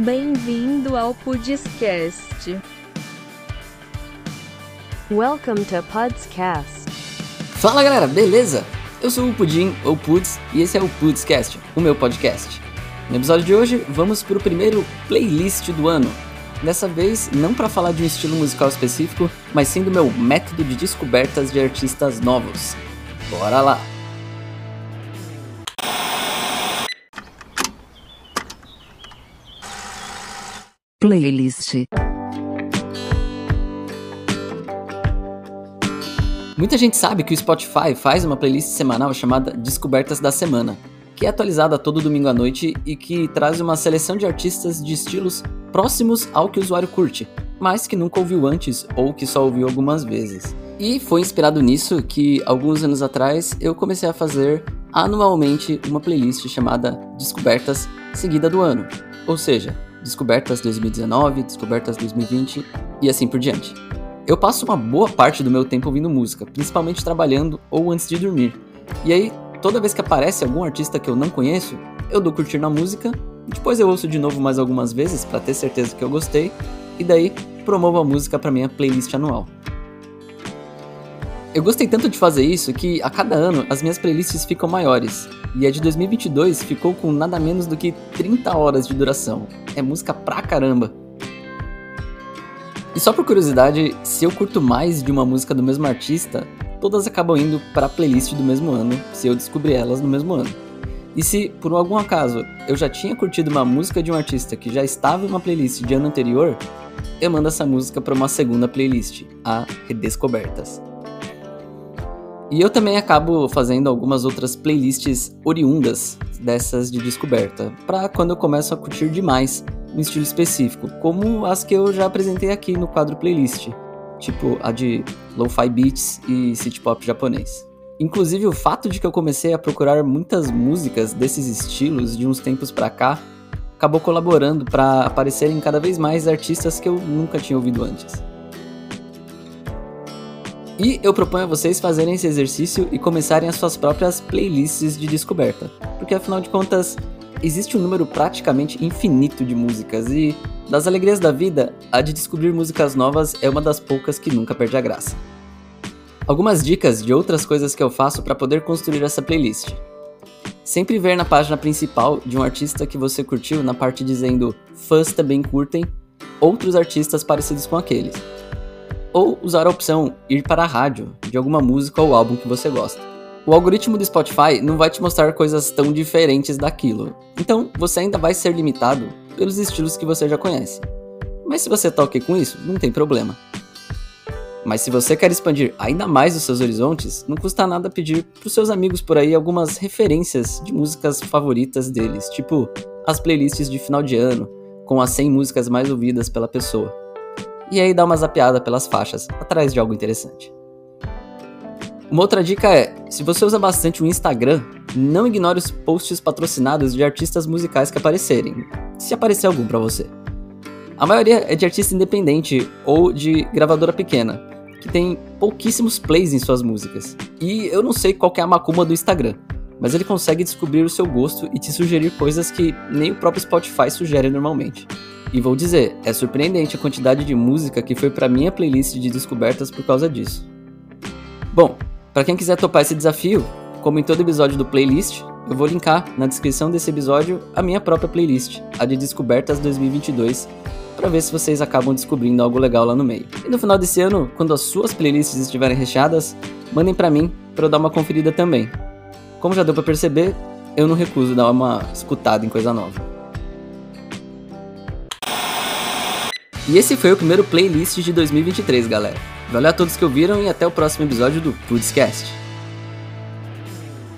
Bem-vindo ao Pudscast. Welcome to Pudscast. Fala galera, beleza? Eu sou o Pudim, ou Puds, e esse é o Pudscast, o meu podcast. No episódio de hoje, vamos para o primeiro playlist do ano. Dessa vez, não para falar de um estilo musical específico, mas sim do meu método de descobertas de artistas novos. Bora lá! Playlist. Muita gente sabe que o Spotify faz uma playlist semanal chamada Descobertas da Semana, que é atualizada todo domingo à noite e que traz uma seleção de artistas de estilos próximos ao que o usuário curte, mas que nunca ouviu antes ou que só ouviu algumas vezes. E foi inspirado nisso que, alguns anos atrás, eu comecei a fazer anualmente uma playlist chamada Descobertas Seguida do Ano, ou seja, Descobertas 2019, Descobertas 2020 e assim por diante. Eu passo uma boa parte do meu tempo ouvindo música, principalmente trabalhando ou antes de dormir. E aí, toda vez que aparece algum artista que eu não conheço, eu dou curtir na música, depois eu ouço de novo mais algumas vezes para ter certeza que eu gostei, e daí promovo a música para minha playlist anual. Eu gostei tanto de fazer isso que a cada ano as minhas playlists ficam maiores, e a de 2022 ficou com nada menos do que 30 horas de duração. É música pra caramba. E só por curiosidade, se eu curto mais de uma música do mesmo artista, todas acabam indo para a playlist do mesmo ano, se eu descobrir elas no mesmo ano. E se, por algum acaso, eu já tinha curtido uma música de um artista que já estava em uma playlist de ano anterior, eu mando essa música para uma segunda playlist, a Redescobertas. E eu também acabo fazendo algumas outras playlists oriundas dessas de descoberta, para quando eu começo a curtir demais um estilo específico, como as que eu já apresentei aqui no quadro playlist, tipo a de lo-fi beats e city pop japonês. Inclusive o fato de que eu comecei a procurar muitas músicas desses estilos de uns tempos para cá acabou colaborando para aparecerem cada vez mais artistas que eu nunca tinha ouvido antes. E eu proponho a vocês fazerem esse exercício e começarem as suas próprias playlists de descoberta, porque afinal de contas, existe um número praticamente infinito de músicas e, das alegrias da vida, a de descobrir músicas novas é uma das poucas que nunca perde a graça. Algumas dicas de outras coisas que eu faço para poder construir essa playlist. Sempre ver na página principal de um artista que você curtiu na parte dizendo fãs também curtem outros artistas parecidos com aqueles. Ou usar a opção ir para a rádio de alguma música ou álbum que você gosta. O algoritmo do Spotify não vai te mostrar coisas tão diferentes daquilo, então você ainda vai ser limitado pelos estilos que você já conhece. Mas se você tá ok com isso, não tem problema. Mas se você quer expandir ainda mais os seus horizontes, não custa nada pedir pros seus amigos por aí algumas referências de músicas favoritas deles, tipo as playlists de final de ano, com as 100 músicas mais ouvidas pela pessoa. E aí dá uma zapeada pelas faixas, atrás de algo interessante. Uma outra dica é: se você usa bastante o Instagram, não ignore os posts patrocinados de artistas musicais que aparecerem, se aparecer algum para você. A maioria é de artista independente ou de gravadora pequena, que tem pouquíssimos plays em suas músicas. E eu não sei qual é a macumba do Instagram, mas ele consegue descobrir o seu gosto e te sugerir coisas que nem o próprio Spotify sugere normalmente. E vou dizer, é surpreendente a quantidade de música que foi para minha playlist de descobertas por causa disso. Bom, para quem quiser topar esse desafio, como em todo episódio do playlist, eu vou linkar na descrição desse episódio a minha própria playlist, a de Descobertas 2022, para ver se vocês acabam descobrindo algo legal lá no meio. E no final desse ano, quando as suas playlists estiverem recheadas, mandem para mim para eu dar uma conferida também. Como já deu para perceber, eu não recuso dar uma escutada em coisa nova. E esse foi o primeiro playlist de 2023, galera. Valeu a todos que ouviram e até o próximo episódio do Pudscast.